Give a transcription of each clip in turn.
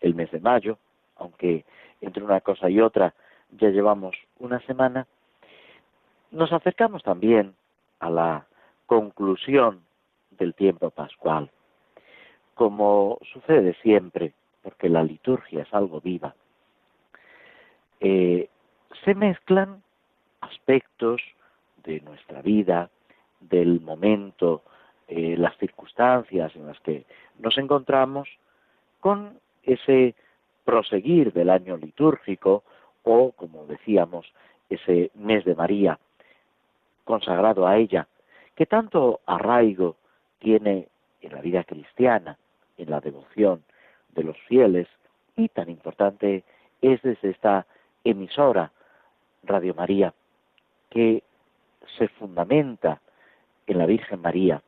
el mes de mayo, aunque entre una cosa y otra ya llevamos una semana, nos acercamos también a la conclusión del tiempo pascual. Como sucede siempre, porque la liturgia es algo viva, eh, se mezclan aspectos de nuestra vida, del momento, eh, las circunstancias en las que nos encontramos, con ese proseguir del año litúrgico o, como decíamos, ese mes de María consagrado a ella, que tanto arraigo tiene en la vida cristiana, en la devoción de los fieles, y tan importante es desde esta emisora, Radio María, que se fundamenta en la Virgen María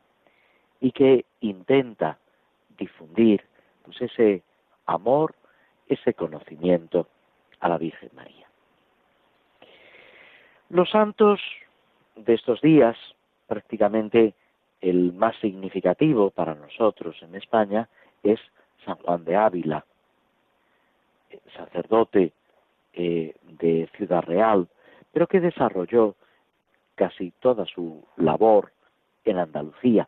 y que intenta difundir pues ese amor, ese conocimiento a la Virgen María. Los santos de estos días, prácticamente el más significativo para nosotros en España es San Juan de Ávila, sacerdote eh, de Ciudad Real, pero que desarrolló casi toda su labor en Andalucía.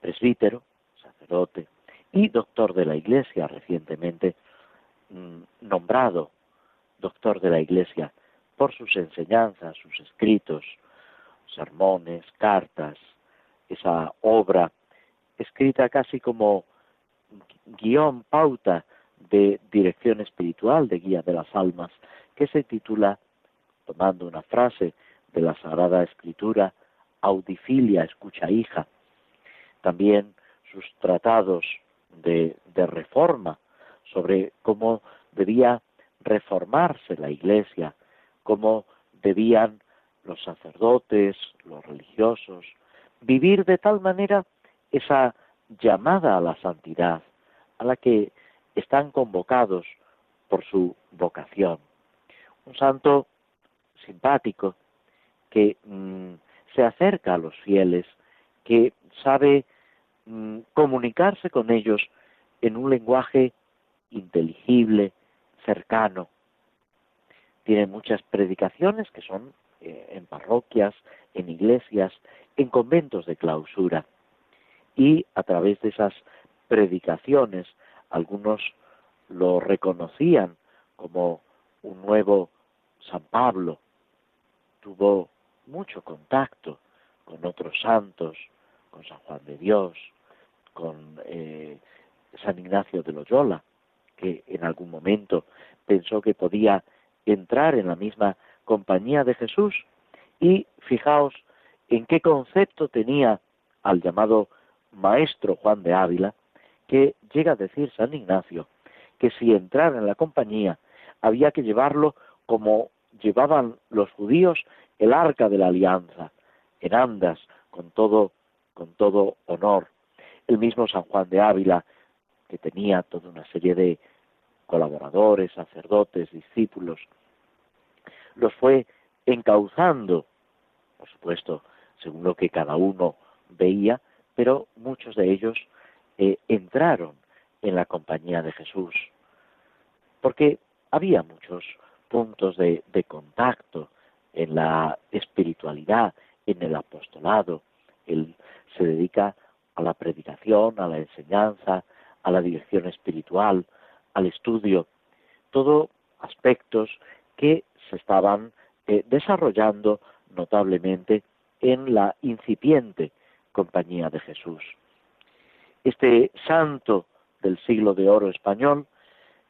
Presbítero, sacerdote, y doctor de la Iglesia, recientemente mm, nombrado doctor de la Iglesia por sus enseñanzas, sus escritos, sermones, cartas, esa obra escrita casi como guion, pauta de dirección espiritual, de guía de las almas, que se titula, tomando una frase de la Sagrada Escritura, Audifilia, escucha hija. También sus tratados de, reforma sobre cómo debía reformarse la iglesia, cómo debían los sacerdotes, los religiosos, vivir de tal manera esa llamada a la santidad, a la que están convocados por su vocación. Un santo simpático que mm, se acerca a los fieles, que sabe Mm, comunicarse con ellos en un lenguaje inteligible, cercano. Tiene muchas predicaciones que son eh, en parroquias, en iglesias, en conventos de clausura. Y a través de esas predicaciones, algunos lo reconocían como un nuevo San Pablo. Tuvo mucho contacto con otros santos, con San Juan de Dios, con eh, San Ignacio de Loyola, que en algún momento pensó que podía entrar en la misma compañía de Jesús. Y fijaos en qué concepto tenía al llamado maestro Juan de Ávila, que llega a decir San Ignacio que si entrara en la compañía había que llevarlo como llevaban los judíos el arca de la alianza, en andas, con todo, con todo honor, el mismo San Juan de Ávila, que tenía toda una serie de colaboradores, sacerdotes, discípulos, los fue encauzando, por supuesto, según lo que cada uno veía, pero muchos de ellos eh, entraron en la compañía de Jesús, porque había muchos puntos de, de contacto en la espiritualidad, en el apostolado. Él se dedica a la predicación, a la enseñanza, a la dirección espiritual, al estudio, todo aspectos que se estaban eh, desarrollando notablemente en la incipiente compañía de Jesús. Este santo del siglo de oro español,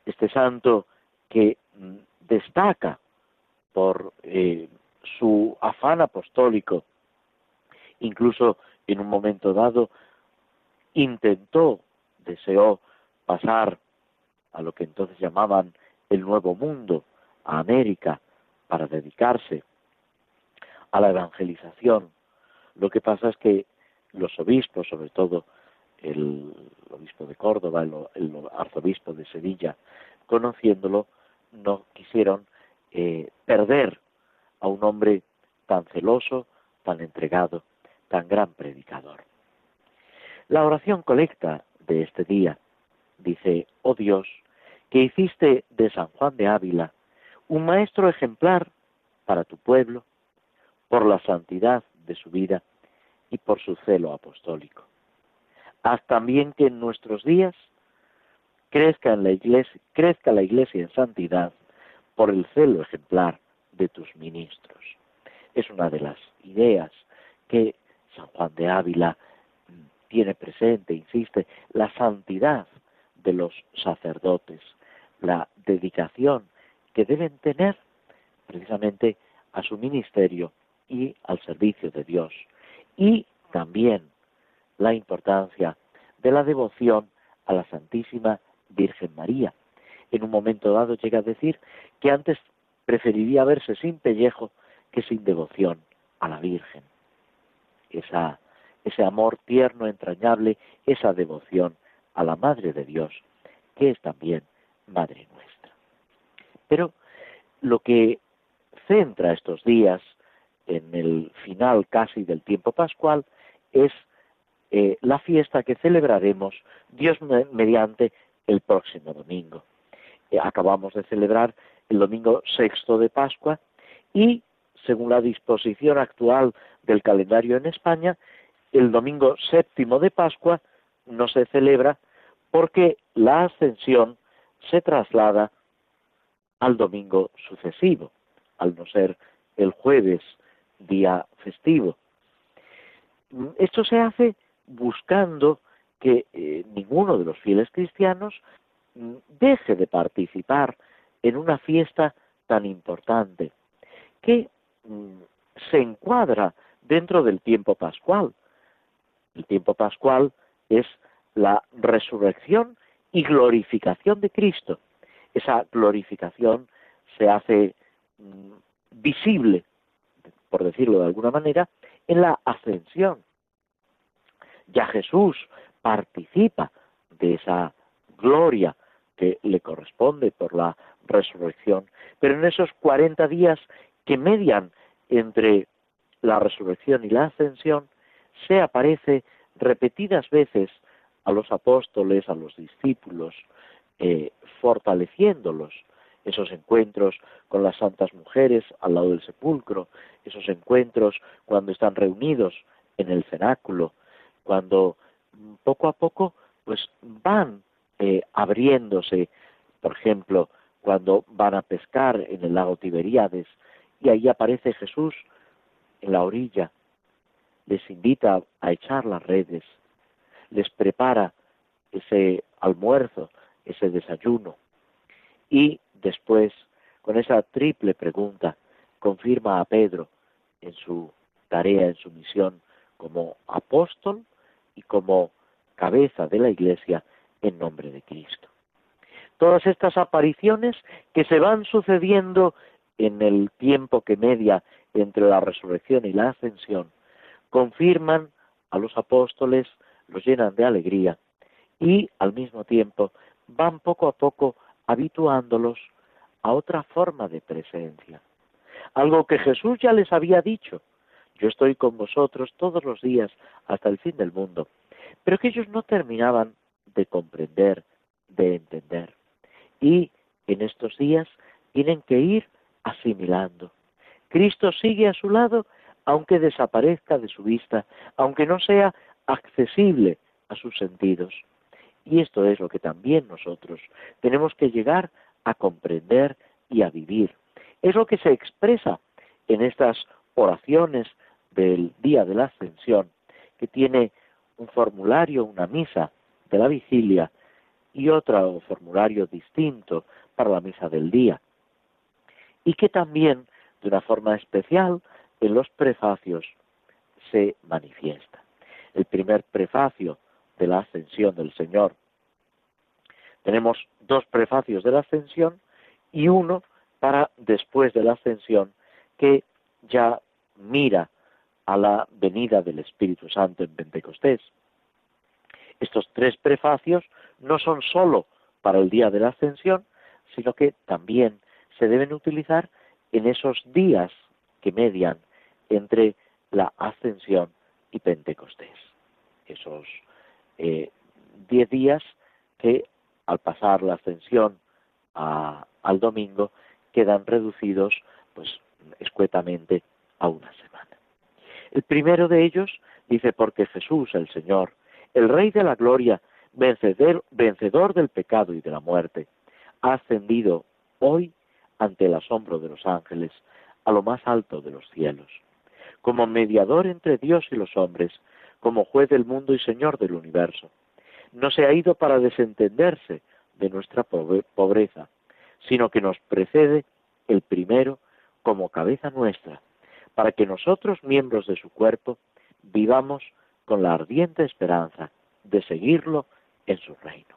este santo que mm, destaca por eh, su afán apostólico, incluso en un momento dado intentó, deseó pasar a lo que entonces llamaban el Nuevo Mundo, a América, para dedicarse a la evangelización. Lo que pasa es que los obispos, sobre todo el obispo de Córdoba, el, arzobispo de Sevilla, conociéndolo, no quisieron eh, perder a un hombre tan celoso, tan entregado, tan gran predicador. La oración colecta de este día dice, oh Dios, que hiciste de San Juan de Ávila un maestro ejemplar para tu pueblo, por la santidad de su vida y por su celo apostólico. Haz también que en nuestros días crezca, en la iglesia, crezca la iglesia en santidad por el celo ejemplar de tus ministros. Es una de las ideas que San Juan de Ávila tiene presente, insiste, la santidad de los sacerdotes, la dedicación que deben tener precisamente a su ministerio y al servicio de Dios. Y también la importancia de la devoción a la Santísima Virgen María. En un momento dado llega a decir que antes preferiría verse sin pellejo que sin devoción a la Virgen. Ese amor tierno, entrañable, esa devoción a la Madre de Dios, que es también Madre nuestra. Pero lo que centra estos días en el final casi del tiempo pascual es eh, la fiesta que celebraremos Dios mediante el próximo domingo. Eh, acabamos de celebrar el domingo sexto de Pascua y, según la disposición actual del calendario en España, el domingo séptimo de Pascua no se celebra porque la ascensión se traslada al domingo sucesivo, al no ser el jueves día festivo. Esto se hace buscando que eh, ninguno de los fieles cristianos mm, deje de participar en una fiesta tan importante, que mm, se encuadra dentro del tiempo pascual. El tiempo pascual es la resurrección y glorificación de Cristo. Esa glorificación se hace mm, visible por decirlo de alguna manera, en la ascensión. Ya Jesús participa de esa gloria que le corresponde por la resurrección, pero en esos 40 días que median entre la resurrección y la ascensión, se aparece repetidas veces a los apóstoles, a los discípulos, eh, fortaleciéndolos, esos encuentros con las santas mujeres al lado del sepulcro, esos encuentros cuando están reunidos en el cenáculo, cuando poco a poco pues van eh, abriéndose, por ejemplo, cuando van a pescar en el lago Tiberíades y ahí aparece Jesús en la orilla, les invita a echar las redes, les prepara ese almuerzo, ese desayuno y después, con esa triple pregunta, confirma a Pedro en su tarea, en su misión como apóstol y como cabeza de la Iglesia en nombre de Cristo. Todas estas apariciones que se van sucediendo en el tiempo que media entre la resurrección y la ascensión, confirman a los apóstoles, los llenan de alegría y al mismo tiempo van poco a poco habituándolos a otra forma de presencia. Algo que Jesús ya les había dicho. Yo estoy con vosotros todos los días hasta el fin del mundo. Pero que ellos no terminaban de comprender, de entender. Y en estos días tienen que ir asimilando. Cristo sigue a su lado aunque desaparezca de su vista, aunque no sea accesible a sus sentidos. Y esto es lo que también nosotros tenemos que llegar a comprender y a vivir. Es lo que se expresa en estas oraciones del día de la ascensión, que tiene un formulario, una misa de la vigilia y otro formulario distinto para la misa del día. Y que también, de una forma especial, en los prefacios se manifiesta. El primer prefacio de la ascensión del Señor, Tenemos dos prefacios de la ascensión y uno para después de la ascensión que ya mira a la venida del Espíritu Santo en Pentecostés. Estos tres prefacios no son sólo para el día de la ascensión, sino que también se deben utilizar en esos días que median entre la ascensión y Pentecostés. Esos eh, diez días que al pasar la ascensión al domingo quedan reducidos pues escuetamente a una semana. El primero de ellos dice porque Jesús el Señor, el Rey de la Gloria, vencedor, vencedor del pecado y de la muerte, ha ascendido hoy ante el asombro de los ángeles a lo más alto de los cielos, como mediador entre Dios y los hombres, como juez del mundo y Señor del universo. No se ha ido para desentenderse de nuestra pobreza, sino que nos precede el primero como cabeza nuestra, para que nosotros, miembros de su cuerpo, vivamos con la ardiente esperanza de seguirlo en su reino.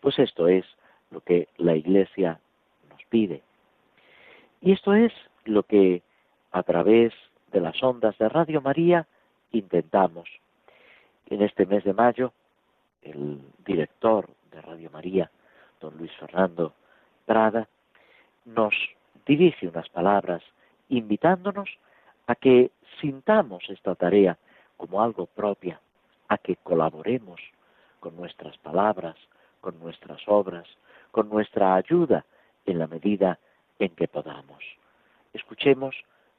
Pues esto es lo que la Iglesia nos pide. Y esto es lo que a través de las ondas de Radio María intentamos. En este mes de mayo, el director de Radio María, don Luis Fernando Prada, nos dirige unas palabras invitándonos a que sintamos esta tarea como algo propia, a que colaboremos con nuestras palabras, con nuestras obras, con nuestra ayuda en la medida en que podamos. Escuchemos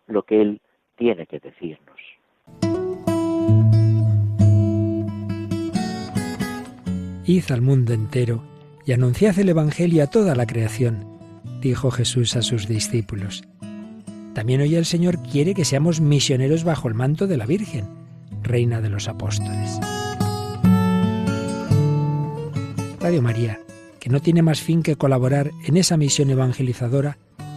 lo que Él tiene que decirnos. Id al mundo entero y anunciad el Evangelio a toda la creación, dijo Jesús a sus discípulos. También hoy el Señor quiere que seamos misioneros bajo el manto de la Virgen, Reina de los Apóstoles. Radio María, que no tiene más fin que colaborar en esa misión evangelizadora,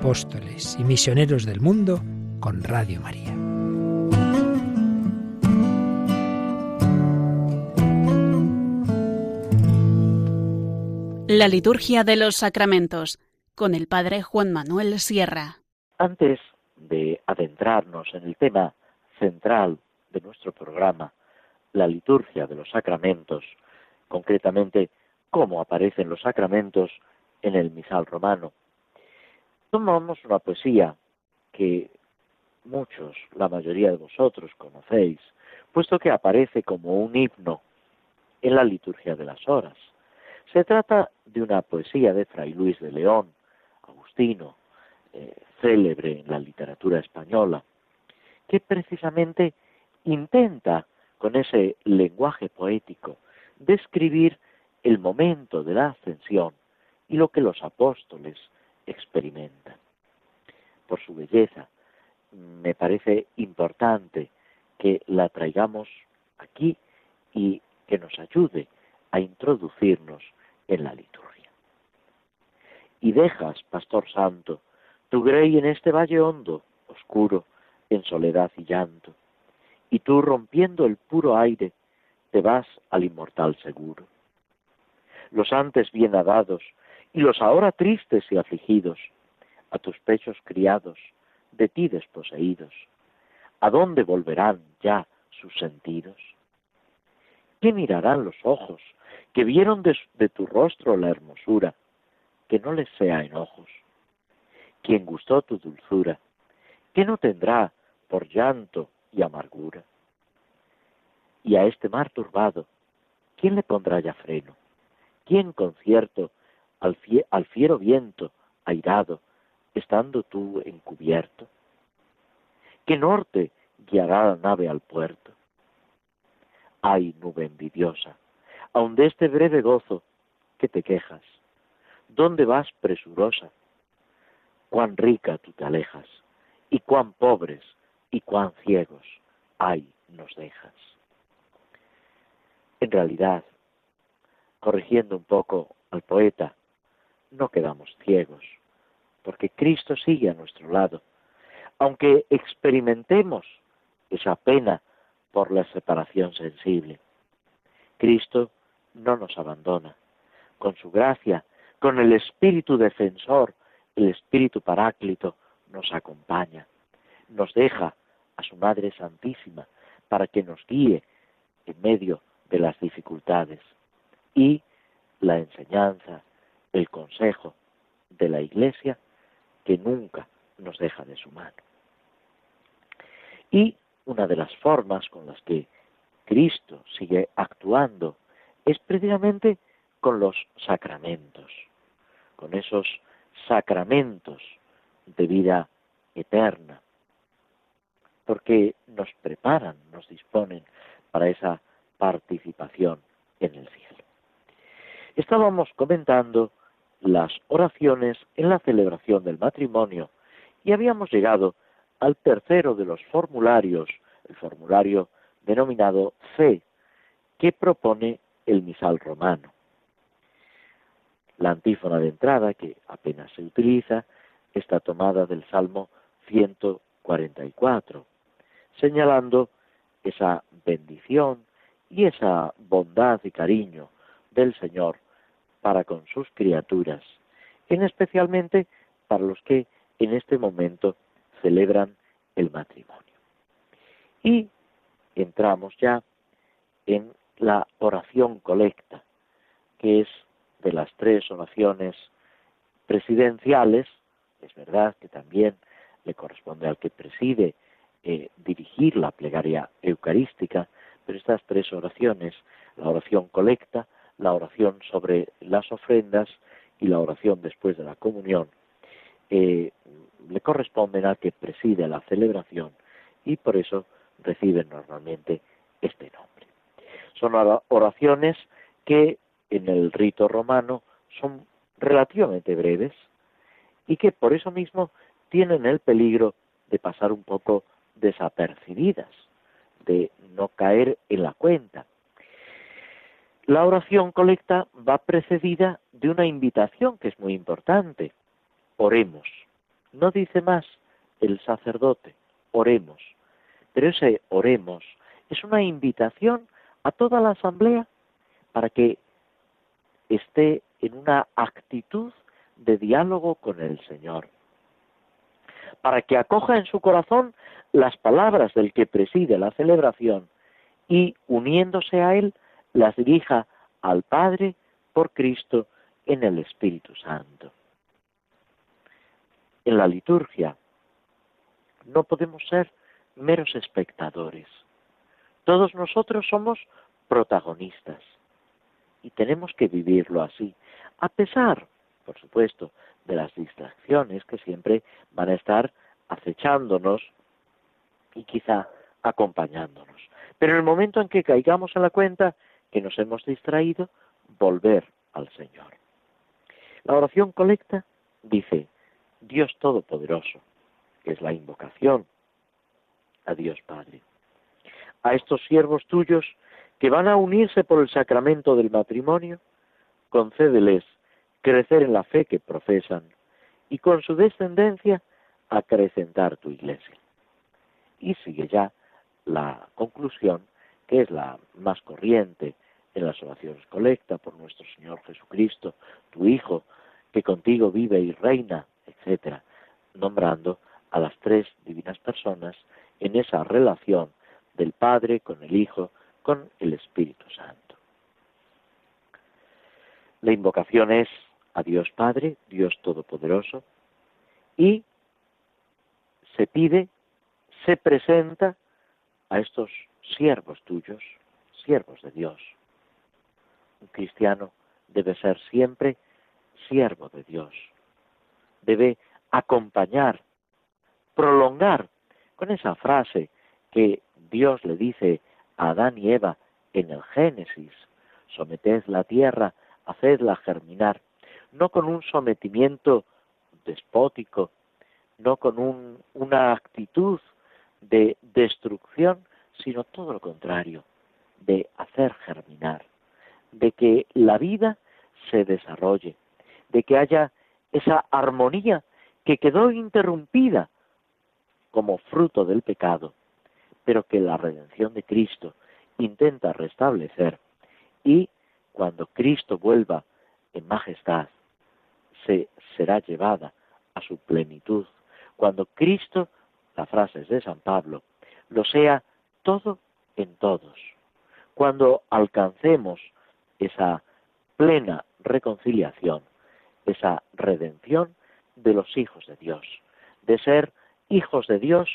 Apóstoles y misioneros del mundo con Radio María. La liturgia de los sacramentos con el Padre Juan Manuel Sierra. Antes de adentrarnos en el tema central de nuestro programa, la liturgia de los sacramentos, concretamente cómo aparecen los sacramentos en el misal romano. Tomamos una poesía que muchos, la mayoría de vosotros conocéis, puesto que aparece como un himno en la liturgia de las horas. Se trata de una poesía de Fray Luis de León, agustino, eh, célebre en la literatura española, que precisamente intenta, con ese lenguaje poético, describir el momento de la ascensión y lo que los apóstoles experimentan. Por su belleza, me parece importante que la traigamos aquí y que nos ayude a introducirnos en la liturgia. Y dejas, Pastor Santo, tu grey en este valle hondo, oscuro, en soledad y llanto, y tú rompiendo el puro aire, te vas al inmortal seguro. Los antes bien adados y los ahora tristes y afligidos, a tus pechos criados, de ti desposeídos, ¿a dónde volverán ya sus sentidos? ¿Qué mirarán los ojos que vieron de, tu rostro la hermosura, que no les sea enojos. Quien gustó tu dulzura, ¿qué no tendrá por llanto y amargura? Y a este mar turbado, ¿quién le pondrá ya freno? ¿Quién concierto al, fiero viento airado, estando tú encubierto? ¿Qué norte guiará la nave al puerto? Ay, nube envidiosa, aun de este breve gozo, que te quejas? ¿Dónde vas presurosa? Cuán rica tú te alejas, y cuán pobres y cuán ciegos, ay, nos dejas. En realidad, corrigiendo un poco al poeta, no quedamos ciegos, porque Cristo sigue a nuestro lado, aunque experimentemos esa pena por la separación sensible. Cristo no nos abandona. Con su gracia, con el Espíritu defensor, el Espíritu paráclito, nos acompaña. Nos deja a su Madre Santísima para que nos guíe en medio de las dificultades. Y la enseñanza, el consejo de la Iglesia que nunca nos deja de su mano. Y una de las formas con las que Cristo sigue actuando es precisamente con los sacramentos, con esos sacramentos de vida eterna, porque nos preparan, nos disponen para esa participación en el cielo. Estábamos comentando las oraciones en la celebración del matrimonio y habíamos llegado al tercero de los formularios, el formulario denominado C, que propone el misal romano. La antífona de entrada, que apenas se utiliza, está tomada del Salmo 144, señalando esa bendición y esa bondad y cariño del Señor para con sus criaturas, en especialmente para los que en este momento celebran el matrimonio. Y entramos ya en la oración colecta, que es de las tres oraciones presidenciales, es verdad que también le corresponde al que preside eh, dirigir la plegaria eucarística, pero estas tres oraciones, la oración colecta, la oración sobre las ofrendas y la oración después de la comunión, eh, le corresponden al que preside la celebración y por eso reciben normalmente este nombre. Son oraciones que en el rito romano son relativamente breves y que por eso mismo tienen el peligro de pasar un poco desapercibidas, de no caer en la cuenta. La oración colecta va precedida de una invitación que es muy importante. Oremos. No dice más el sacerdote, oremos. Pero ese oremos es una invitación a toda la asamblea para que esté en una actitud de diálogo con el Señor, para que acoja en su corazón las palabras del que preside la celebración y, uniéndose a él, las dirija al Padre por Cristo en el Espíritu Santo. En la liturgia no podemos ser meros espectadores. Todos nosotros somos protagonistas y tenemos que vivirlo así, a pesar, por supuesto, de las distracciones que siempre van a estar acechándonos y quizá acompañándonos. Pero en el momento en que caigamos en la cuenta que nos hemos distraído, volver al Señor. La oración colecta dice, Dios Todopoderoso, que es la invocación a Dios Padre. A estos siervos tuyos que van a unirse por el sacramento del matrimonio, concédeles crecer en la fe que profesan y con su descendencia acrecentar tu iglesia. Y sigue ya la conclusión, que es la más corriente en las oraciones colecta por nuestro Señor Jesucristo, tu Hijo, que contigo vive y reina, etcétera, nombrando a las tres divinas personas en esa relación del Padre con el Hijo, con el Espíritu Santo. La invocación es a Dios Padre, Dios Todopoderoso, y se pide, se presenta a estos siervos tuyos, siervos de Dios. Un cristiano debe ser siempre siervo de Dios. Debe acompañar, prolongar con esa frase que Dios le dice a Adán y Eva en el Génesis, someted la tierra, hacedla germinar. no con un sometimiento despótico, no con una actitud de destrucción, sino todo lo contrario, de hacer germinar, de que la vida se desarrolle, de que haya esa armonía que quedó interrumpida como fruto del pecado, pero que la redención de Cristo intenta restablecer y cuando Cristo vuelva en majestad, se será llevada a su plenitud. Cuando Cristo, la frase de San Pablo, lo sea todo en todos. Cuando alcancemos esa plena reconciliación, esa redención de los hijos de Dios, de ser hijos de Dios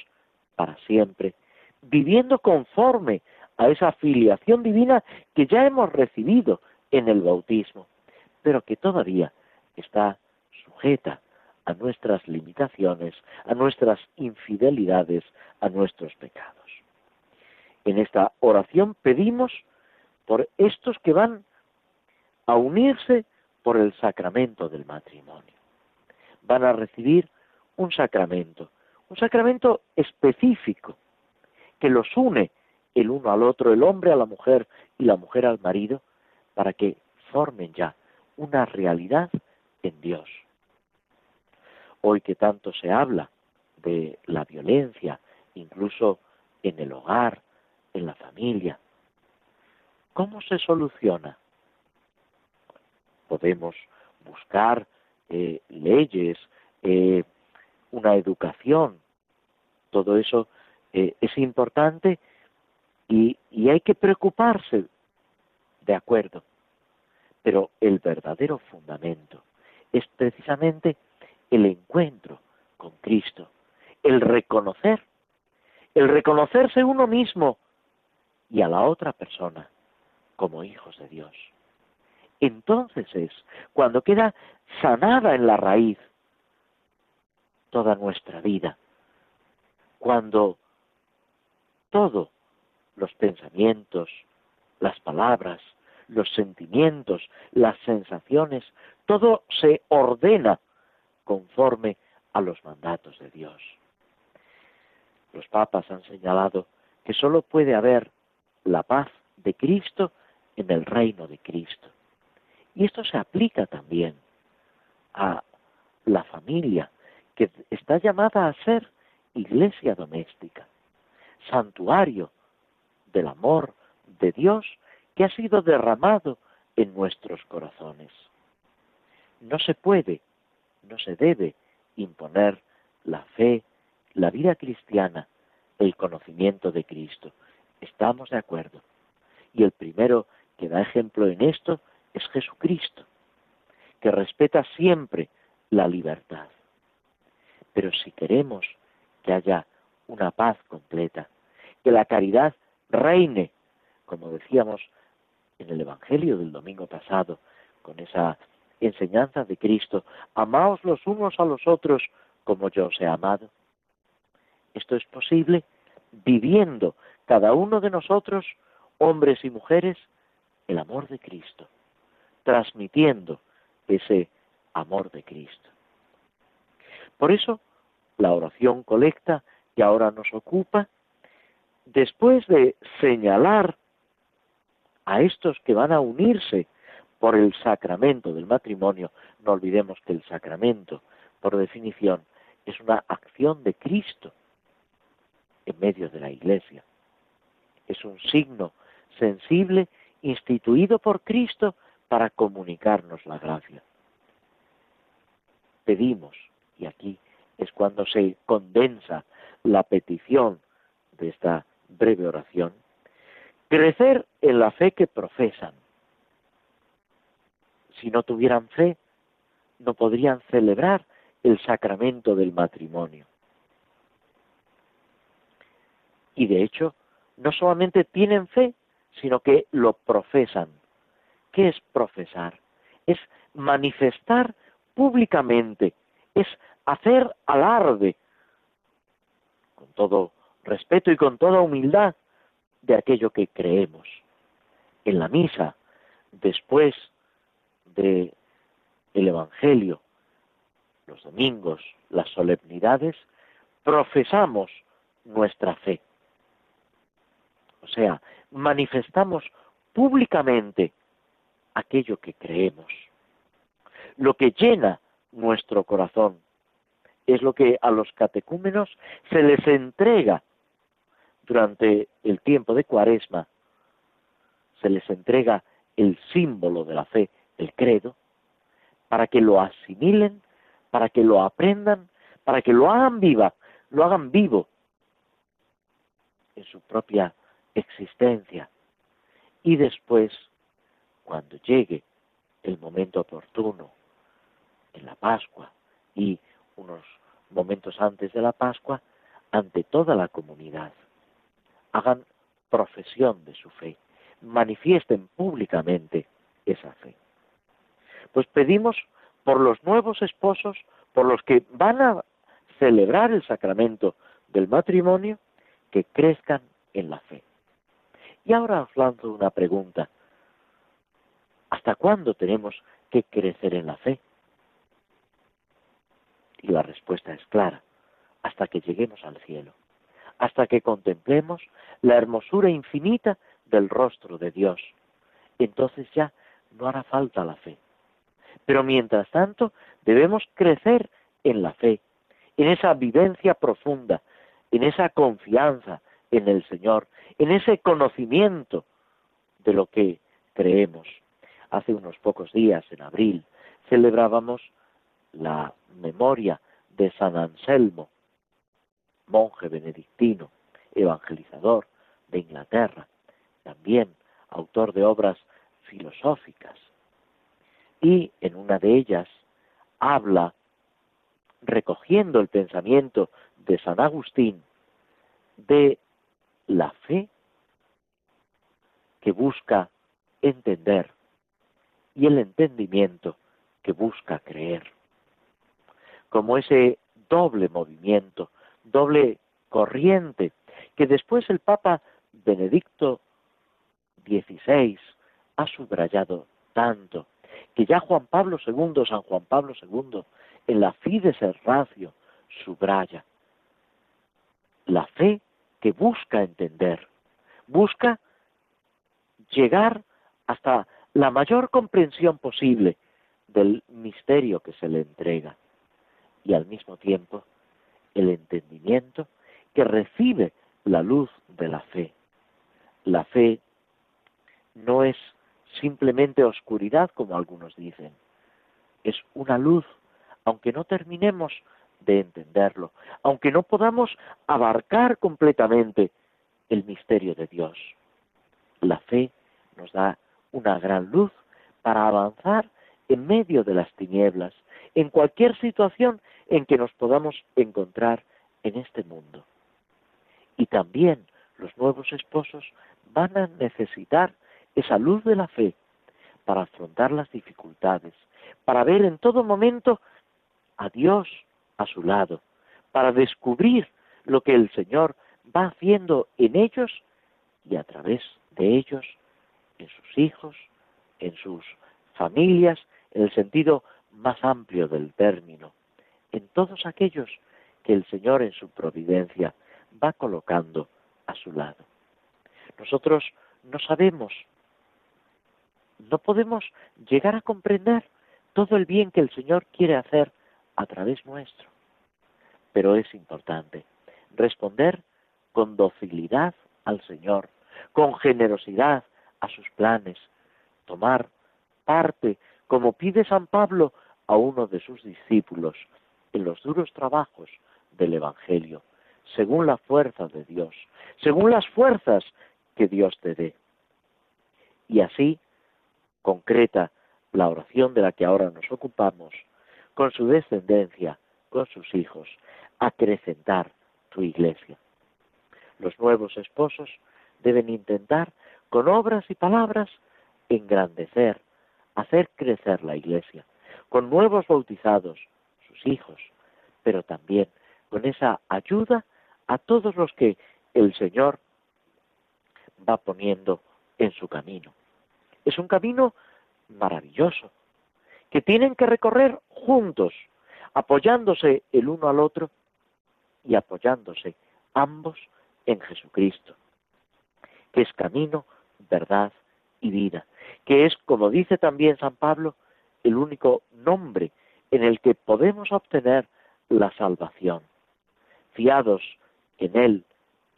para siempre, viviendo conforme a esa filiación divina que ya hemos recibido en el bautismo, pero que todavía está sujeta a nuestras limitaciones, a nuestras infidelidades, a nuestros pecados. En esta oración pedimos por estos que van a unirse por el sacramento del matrimonio. Van a recibir un sacramento, un sacramento específico que los une el uno al otro, el hombre a la mujer y la mujer al marido, para que formen ya una realidad en Dios. Hoy que tanto se habla de la violencia, incluso en el hogar, en la familia, ¿cómo se soluciona? Podemos buscar eh, leyes, eh, una educación, todo eso eh, es importante y, hay que preocuparse, de acuerdo, pero el verdadero fundamento es precisamente el encuentro con Cristo, el reconocer, el reconocerse uno mismo y a la otra persona como hijos de Dios. Entonces es cuando queda sanada en la raíz toda nuestra vida, cuando todo los pensamientos, las palabras, los sentimientos, las sensaciones, todo se ordena conforme a los mandatos de Dios. Los papas han señalado que sólo puede haber la paz de Cristo en el reino de Cristo. Y esto se aplica también a la familia, que está llamada a ser iglesia doméstica, santuario del amor de Dios que ha sido derramado en nuestros corazones. No se puede, no se debe imponer la fe, la vida cristiana, el conocimiento de Cristo. Estamos de acuerdo. Y el primero que da ejemplo en esto es Jesucristo, que respeta siempre la libertad. Pero si queremos que haya una paz completa, que la caridad reine, como decíamos en el Evangelio del domingo pasado, con esa enseñanza de Cristo, amaos los unos a los otros como yo os he amado. Esto es posible viviendo cada uno de nosotros, hombres y mujeres, el amor de Cristo, transmitiendo ese amor de Cristo. Por eso, la oración colecta que ahora nos ocupa después de señalar a estos que van a unirse por el sacramento del matrimonio, no olvidemos que el sacramento, por definición, es una acción de Cristo en medio de la iglesia. Es un signo sensible instituido por Cristo para comunicarnos la gracia. Pedimos, y aquí es cuando se condensa la petición de esta breve oración, crecer en la fe que profesan. Si no tuvieran fe, no podrían celebrar el sacramento del matrimonio. Y de hecho, no solamente tienen fe, sino que lo profesan. ¿Qué es profesar? Es manifestar públicamente, es hacer alarde, con todo respeto y con toda humildad de aquello que creemos. En la misa, después el Evangelio, los domingos, las solemnidades, profesamos nuestra fe. O sea, manifestamos públicamente aquello que creemos. Lo que llena nuestro corazón es lo que a los catecúmenos se les entrega durante el tiempo de Cuaresma. Se les entrega el símbolo de la fe, el credo, para que lo asimilen, para que lo aprendan, para que lo hagan viva, lo hagan vivo en su propia existencia. Y después, cuando llegue el momento oportuno, en la Pascua y unos momentos antes de la Pascua, ante toda la comunidad, hagan profesión de su fe, manifiesten públicamente esa fe. Pues pedimos por los nuevos esposos, por los que van a celebrar el sacramento del matrimonio, que crezcan en la fe. Y ahora os lanzo una pregunta. ¿Hasta cuándo tenemos que crecer en la fe? Y la respuesta es clara, hasta que lleguemos al cielo, hasta que contemplemos la hermosura infinita del rostro de Dios. Entonces ya no hará falta la fe. Pero mientras tanto debemos crecer en la fe, en esa vivencia profunda, en esa confianza en el Señor, en ese conocimiento de lo que creemos. Hace unos pocos días, en abril, celebrábamos la memoria de San Anselmo, monje benedictino, evangelizador de Inglaterra, también autor de obras filosóficas. Y en una de ellas habla, recogiendo el pensamiento de San Agustín, de la fe que busca entender y el entendimiento que busca creer. Como ese doble movimiento, doble corriente, que después el Papa Benedicto XVI ha subrayado tanto, que ya Juan Pablo II, San Juan Pablo II, en la Fides Ratio subraya. La fe que busca entender, busca llegar hasta la mayor comprensión posible del misterio que se le entrega y al mismo tiempo el entendimiento que recibe la luz de la fe. La fe no es simplemente oscuridad como algunos dicen, es una luz, aunque no terminemos de entenderlo, aunque no podamos abarcar completamente el misterio de Dios. La fe nos da una gran luz para avanzar en medio de las tinieblas, en cualquier situación en que nos podamos encontrar en este mundo. Y también los nuevos esposos van a necesitar esa luz de la fe para afrontar las dificultades, para ver en todo momento a Dios a su lado, para descubrir lo que el Señor va haciendo en ellos y a través de ellos, en sus hijos, en sus familias, en el sentido más amplio del término, en todos aquellos que el Señor en su providencia va colocando a su lado. Nosotros no sabemos, no podemos llegar a comprender todo el bien que el Señor quiere hacer a través nuestro. Pero es importante responder con docilidad al Señor, con generosidad a sus planes, tomar parte, como pide San Pablo a uno de sus discípulos, en los duros trabajos del Evangelio, según la fuerza de Dios, según las fuerzas que Dios te dé. Y así concreta la oración de la que ahora nos ocupamos, con su descendencia, con sus hijos, acrecentar tu iglesia. Los nuevos esposos deben intentar, con obras y palabras, engrandecer, hacer crecer la iglesia, con nuevos bautizados, sus hijos, pero también con esa ayuda a todos los que el Señor va poniendo en su camino. Es un camino maravilloso, que tienen que recorrer juntos, apoyándose el uno al otro y apoyándose ambos en Jesucristo, que es camino, verdad y vida, que es, como dice también San Pablo, el único nombre en el que podemos obtener la salvación. Fiados en Él,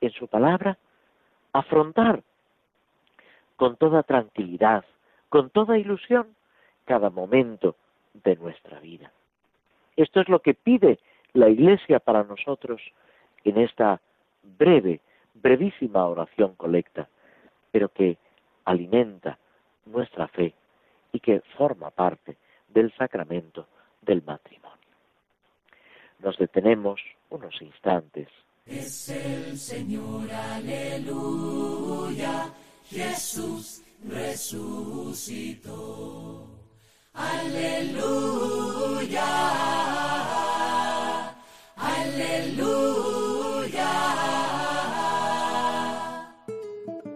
en su palabra, afrontar con toda tranquilidad, con toda ilusión, cada momento de nuestra vida. Esto es lo que pide la Iglesia para nosotros en esta breve, brevísima oración colecta, pero que alimenta nuestra fe y que forma parte del sacramento del matrimonio. Nos detenemos unos instantes. Es el Señor, aleluya, Jesús resucitó. Aleluya, aleluya.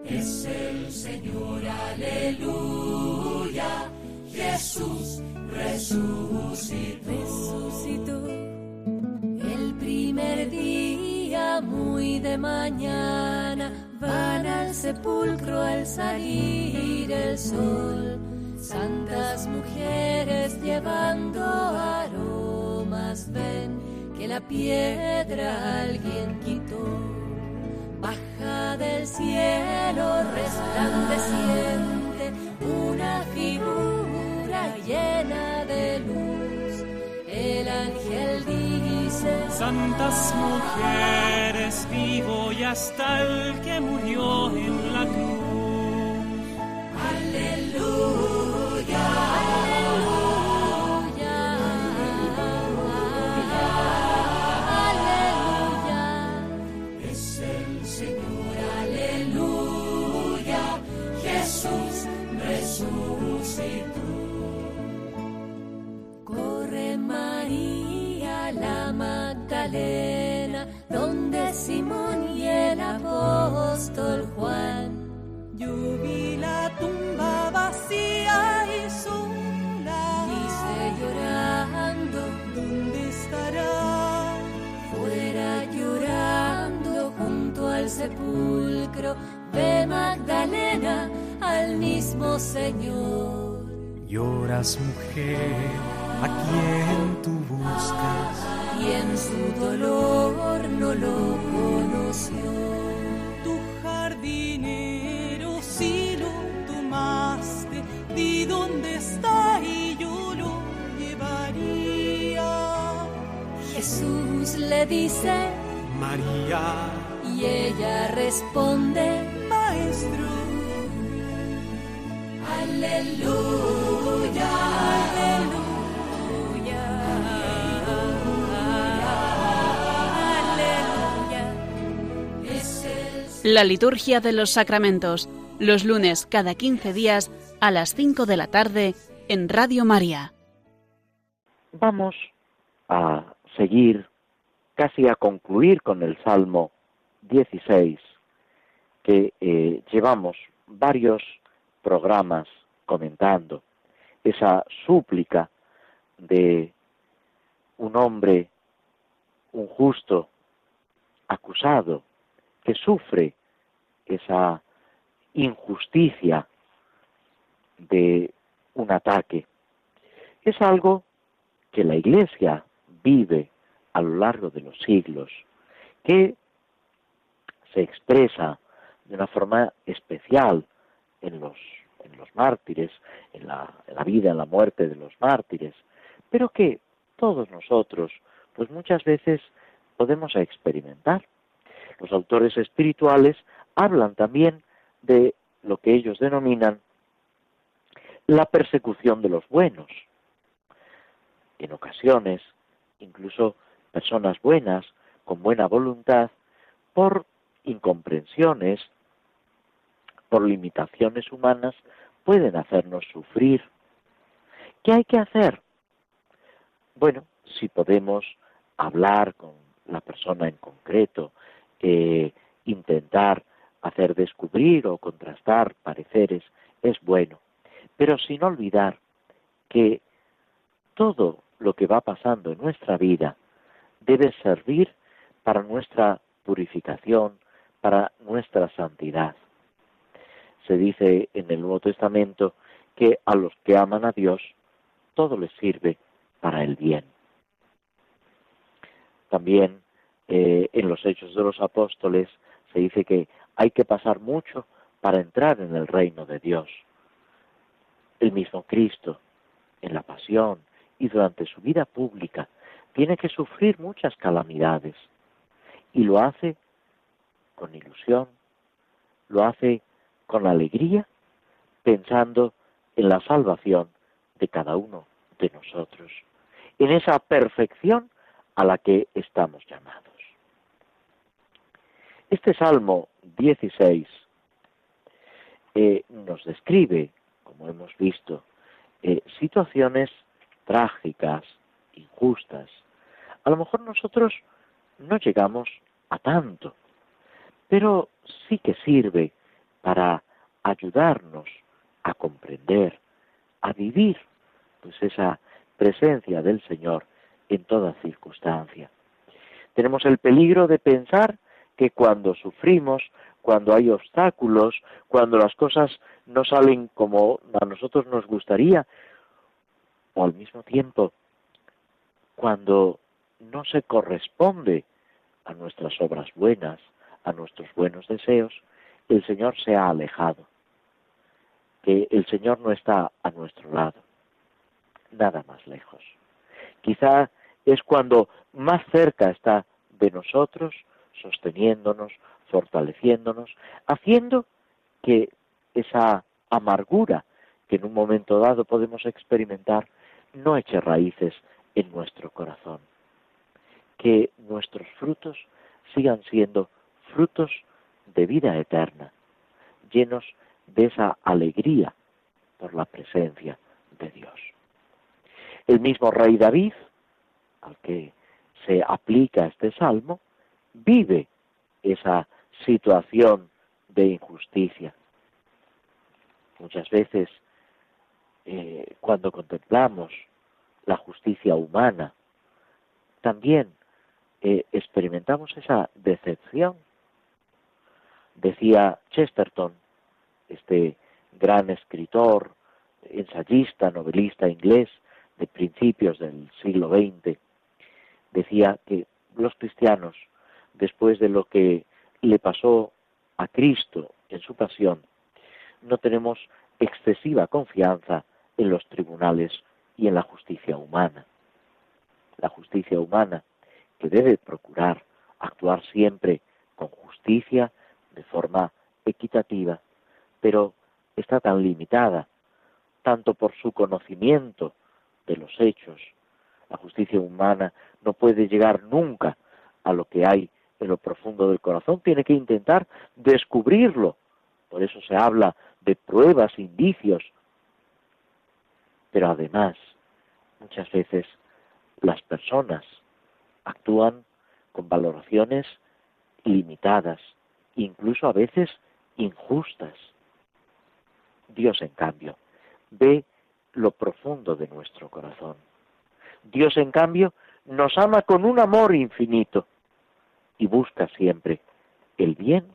Es el Señor, aleluya, Jesús resucitó. Resucitó el primer día muy de mañana. Van al sepulcro al salir el sol Santas mujeres llevando aromas, ven que la piedra alguien quitó. Baja del cielo resplandeciente Santas mujeres, vivo y hasta el que murió en la sepulcro, ve Magdalena al mismo Señor. Lloras mujer, ¿a quién tú buscas? y en su dolor no lo conoció. Tu jardinero si lo tomaste, di dónde está y yo lo llevaría. Jesús le dice, María, y ella responde, Maestro. Aleluya, aleluya. La liturgia de los sacramentos, los lunes cada 15 días a las 5 de la tarde en Radio María. Vamos a seguir, casi a concluir con el Salmo 16, que eh, llevamos varios programas comentando, esa súplica de un hombre, un justo, acusado, que sufre esa injusticia de un ataque. Es algo que la Iglesia vive a lo largo de los siglos, que se expresa de una forma especial en los, en los mártires, en la, en la vida, en la muerte de los mártires, pero que todos nosotros, pues muchas veces podemos experimentar. Los autores espirituales hablan también de lo que ellos denominan la persecución de los buenos. En ocasiones, incluso personas buenas, con buena voluntad, por incomprensiones, por limitaciones humanas, pueden hacernos sufrir. ¿Qué hay que hacer? Bueno, si podemos hablar con la persona en concreto, eh, intentar hacer descubrir o contrastar pareceres es bueno, pero sin olvidar que todo lo que va pasando en nuestra vida debe servir para nuestra purificación, para nuestra santidad. Se dice en el Nuevo Testamento que a los que aman a Dios todo les sirve para el bien. También eh, en los Hechos de los Apóstoles se dice que hay que pasar mucho para entrar en el reino de Dios. El mismo Cristo, en la pasión y durante su vida pública, tiene que sufrir muchas calamidades y lo hace con ilusión, lo hace con alegría, pensando en la salvación de cada uno de nosotros, en esa perfección a la que estamos llamados. Este Salmo 16 eh, nos describe, como hemos visto, eh, situaciones trágicas, injustas. A lo mejor nosotros no llegamos a tanto, pero sí que sirve para ayudarnos a comprender, a vivir pues esa presencia del Señor en toda circunstancia. Tenemos el peligro de pensar que cuando sufrimos, cuando hay obstáculos, cuando las cosas no salen como a nosotros nos gustaría, o al mismo tiempo, cuando no se corresponde a nuestras obras buenas, a nuestros buenos deseos, el Señor se ha alejado, que el Señor no está a nuestro lado, nada más lejos. Quizá es cuando más cerca está de nosotros, sosteniéndonos, fortaleciéndonos, haciendo que esa amargura que en un momento dado podemos experimentar no eche raíces en nuestro corazón. Que nuestros frutos sigan siendo frutos de vida eterna, llenos de esa alegría por la presencia de Dios. El mismo rey David, al que se aplica este salmo, vive esa situación de injusticia. Muchas veces, eh, cuando contemplamos la justicia humana, también eh, experimentamos esa decepción. Decía Chesterton, este gran escritor, ensayista, novelista inglés de principios del siglo XX, decía que los cristianos, después de lo que le pasó a Cristo en su pasión, no tenemos excesiva confianza en los tribunales y en la justicia humana. La justicia humana que debe procurar actuar siempre con justicia, de forma equitativa, pero está tan limitada, tanto por su conocimiento de los hechos. La justicia humana no puede llegar nunca a lo que hay en lo profundo del corazón, tiene que intentar descubrirlo. Por eso se habla de pruebas, indicios. Pero además, muchas veces las personas actúan con valoraciones limitadas, incluso a veces injustas. Dios, en cambio, ve lo profundo de nuestro corazón. Dios, en cambio, nos ama con un amor infinito y busca siempre el bien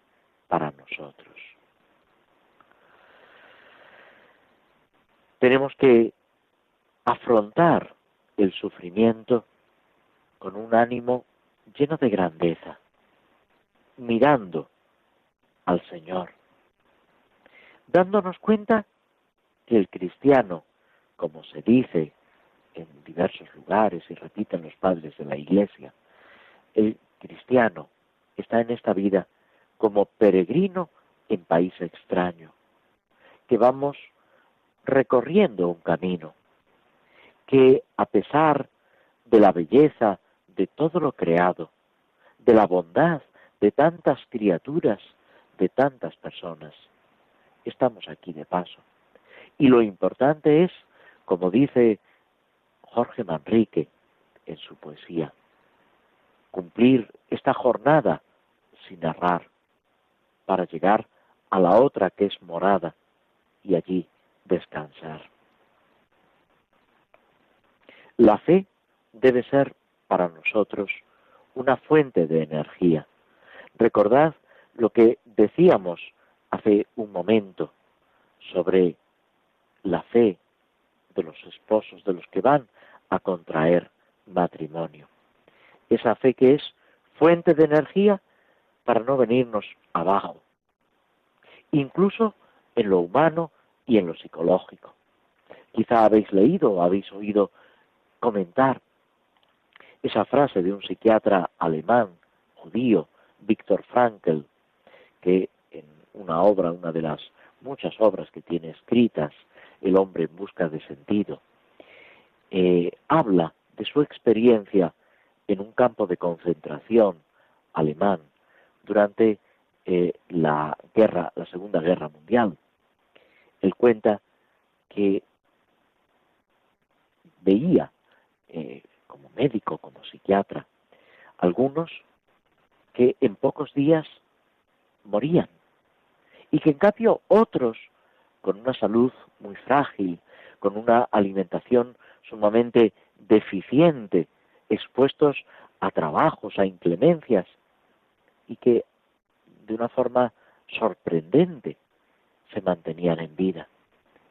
para nosotros. Tenemos que afrontar el sufrimiento con un ánimo lleno de grandeza, mirando al Señor, dándonos cuenta que el cristiano, como se dice en diversos lugares y repiten los padres de la Iglesia, el cristiano está en esta vida como peregrino en país extraño, que vamos recorriendo un camino, que a pesar de la belleza de todo lo creado, de la bondad de tantas criaturas, de tantas personas, estamos aquí de paso. Y lo importante es, como dice Jorge Manrique en su poesía, cumplir esta jornada sin errar, para llegar a la otra que es morada y allí descansar. La fe debe ser para nosotros una fuente de energía. Recordad lo que decíamos hace un momento sobre la fe de los esposos, de los que van a contraer matrimonio. Esa fe que es fuente de energía para no venirnos abajo, incluso en lo humano y en lo psicológico. Quizá habéis leído o habéis oído comentar esa frase de un psiquiatra alemán, judío, Viktor Frankl, que en una obra, una de las muchas obras que tiene escritas, El hombre en busca de sentido, eh, habla de su experiencia en un campo de concentración alemán durante eh, la guerra, la Segunda Guerra Mundial. Él cuenta que veía eh, como médico, como psiquiatra, algunos que en pocos días morían y que en cambio otros con una salud muy frágil, con una alimentación sumamente deficiente, expuestos a trabajos, a inclemencias, y que de una forma sorprendente se mantenían en vida.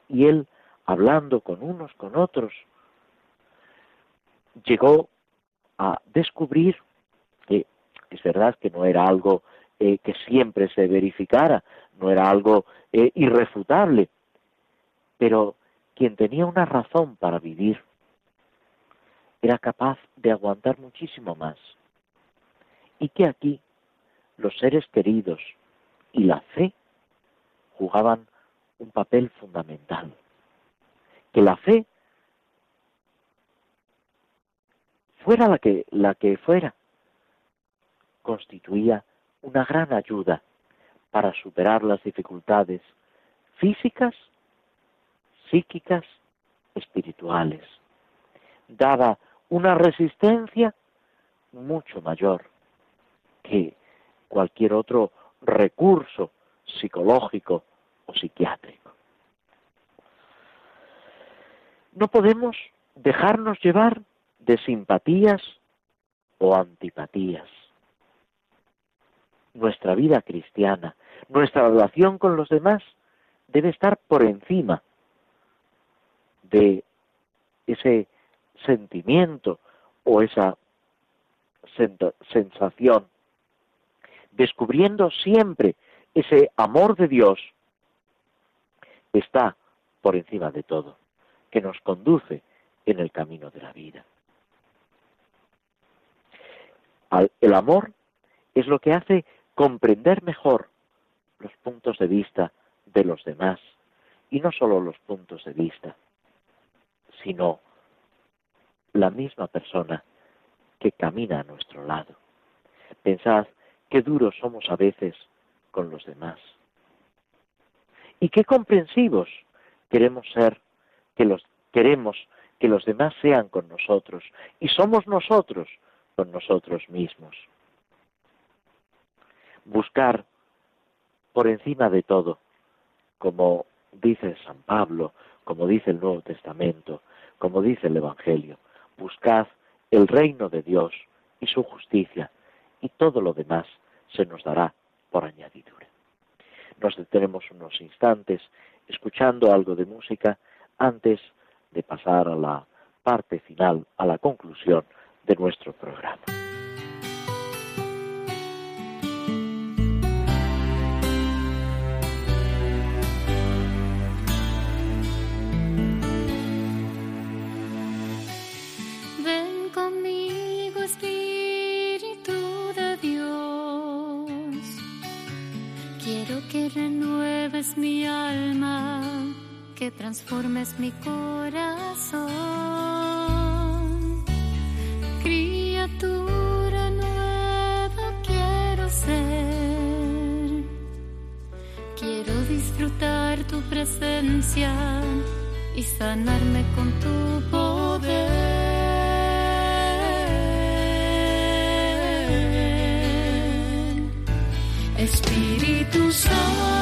Y él, hablando con unos, con otros, llegó a descubrir que es verdad que no era algo eh, que siempre se verificara, no era algo eh, irrefutable, pero quien tenía una razón para vivir era capaz de aguantar muchísimo más. Y que aquí los seres queridos y la fe jugaban un papel fundamental. Que la fe fuera la que, la que fuera, constituía una gran ayuda para superar las dificultades físicas, psíquicas, espirituales. Daba una resistencia mucho mayor que cualquier otro recurso psicológico o psiquiátrico. No podemos dejarnos llevar de simpatías o antipatías. Nuestra vida cristiana, nuestra relación con los demás debe estar por encima de ese sentimiento o esa sensación, descubriendo siempre ese amor de Dios que está por encima de todo, que nos conduce en el camino de la vida. El amor es lo que hace comprender mejor los puntos de vista de los demás, y no solo los puntos de vista, sino la misma persona que camina a nuestro lado. Pensad qué duros somos a veces con los demás. Y qué comprensivos queremos ser, que los queremos que los demás sean con nosotros. Y somos nosotros con nosotros mismos. Buscar por encima de todo, como dice San Pablo, como dice el Nuevo Testamento, como dice el Evangelio, buscad el reino de Dios y su justicia, y todo lo demás se nos dará por añadidura. Nos detenemos unos instantes escuchando algo de música antes de pasar a la parte final, a la conclusión de nuestro programa. Renueves mi alma, que transformes mi corazón. tu presencia y sanarme con tu poder. Espíritu Santo.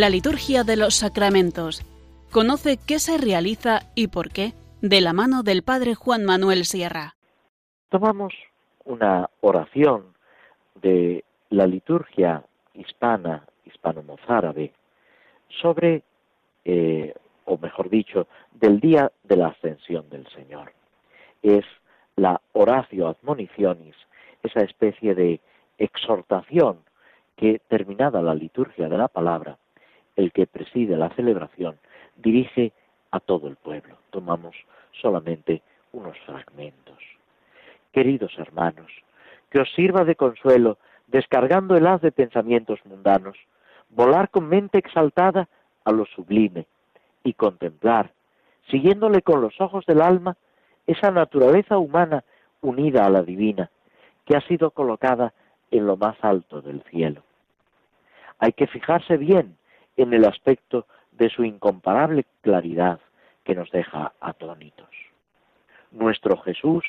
La liturgia de los sacramentos. Conoce qué se realiza y por qué de la mano del Padre Juan Manuel Sierra. Tomamos una oración de la liturgia hispana, hispano-mozárabe, sobre, eh, o mejor dicho, del día de la ascensión del Señor. Es la Horacio Admonicionis, esa especie de exhortación que, terminada la liturgia de la palabra, el que preside la celebración dirige a todo el pueblo. Tomamos solamente unos fragmentos. Queridos hermanos, que os sirva de consuelo, descargando el haz de pensamientos mundanos, volar con mente exaltada a lo sublime y contemplar, siguiéndole con los ojos del alma, esa naturaleza humana unida a la divina, que ha sido colocada en lo más alto del cielo. Hay que fijarse bien en el aspecto de su incomparable claridad que nos deja atónitos. Nuestro Jesús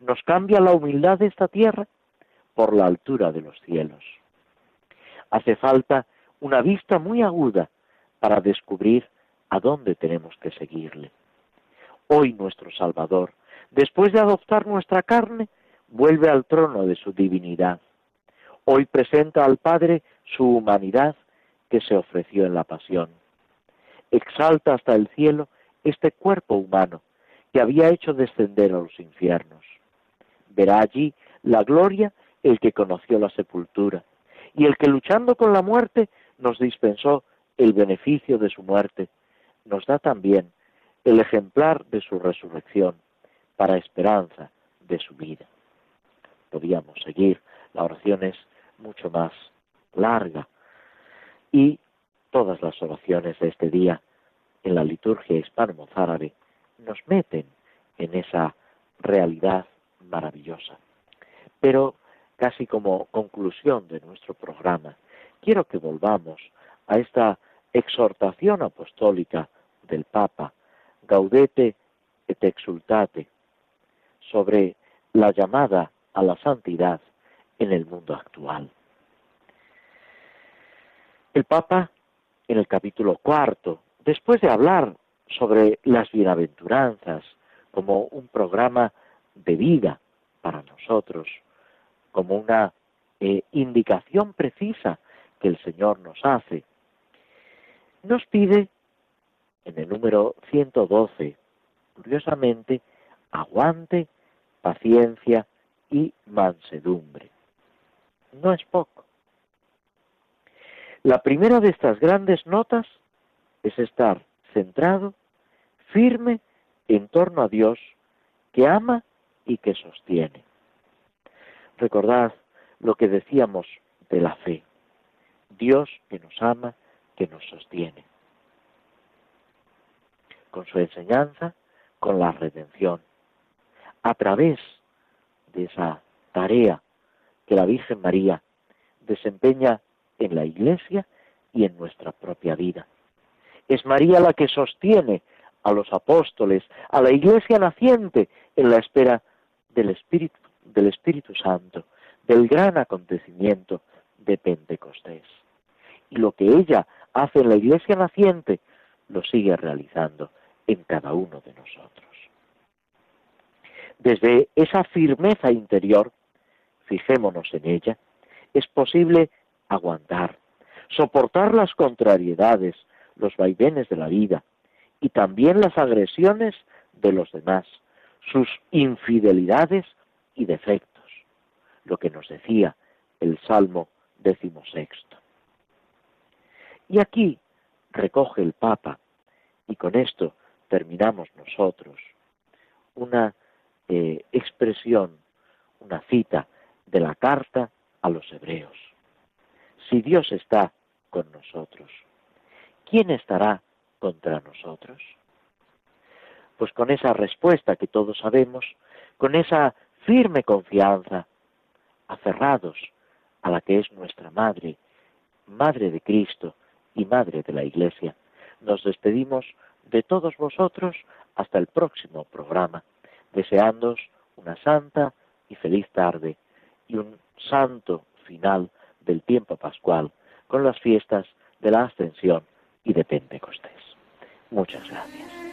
nos cambia la humildad de esta tierra por la altura de los cielos. Hace falta una vista muy aguda para descubrir a dónde tenemos que seguirle. Hoy nuestro Salvador, después de adoptar nuestra carne, vuelve al trono de su divinidad. Hoy presenta al Padre su humanidad que se ofreció en la pasión. Exalta hasta el cielo este cuerpo humano que había hecho descender a los infiernos. Verá allí la gloria el que conoció la sepultura y el que luchando con la muerte nos dispensó el beneficio de su muerte, nos da también el ejemplar de su resurrección para esperanza de su vida. Podíamos seguir, la oración es mucho más larga y todas las oraciones de este día en la liturgia hispano-mozárabe nos meten en esa realidad maravillosa. Pero casi como conclusión de nuestro programa, quiero que volvamos a esta exhortación apostólica del Papa, Gaudete et exultate, sobre la llamada a la santidad en el mundo actual. El Papa, en el capítulo cuarto, después de hablar sobre las bienaventuranzas como un programa de vida para nosotros, como una eh, indicación precisa que el Señor nos hace, nos pide en el número 112, curiosamente, aguante, paciencia y mansedumbre. No es poco. La primera de estas grandes notas es estar centrado, firme en torno a Dios que ama y que sostiene. Recordad lo que decíamos de la fe. Dios que nos ama, que nos sostiene. Con su enseñanza, con la redención. A través de esa tarea que la Virgen María desempeña en la Iglesia y en nuestra propia vida. Es María la que sostiene a los apóstoles, a la Iglesia naciente en la espera del Espíritu, del Espíritu Santo, del gran acontecimiento de Pentecostés. Y lo que ella hace en la Iglesia naciente, lo sigue realizando en cada uno de nosotros. Desde esa firmeza interior, fijémonos en ella, es posible aguantar, soportar las contrariedades, los vaivenes de la vida y también las agresiones de los demás, sus infidelidades y defectos, lo que nos decía el Salmo decimosexto. Y aquí recoge el Papa, y con esto terminamos nosotros, una eh, expresión, una cita de la carta a los hebreos. Si Dios está con nosotros, ¿quién estará contra nosotros? Pues con esa respuesta que todos sabemos, con esa firme confianza, aferrados a la que es nuestra Madre, Madre de Cristo y Madre de la Iglesia, nos despedimos de todos vosotros hasta el próximo programa, deseándos una santa y feliz tarde y un santo final del tiempo pascual con las fiestas de la Ascensión y de Pentecostés. Muchas gracias.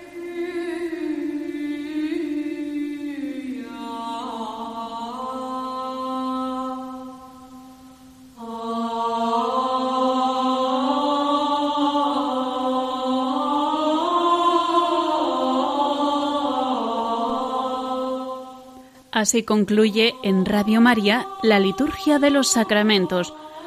Así concluye en Radio María la Liturgia de los Sacramentos,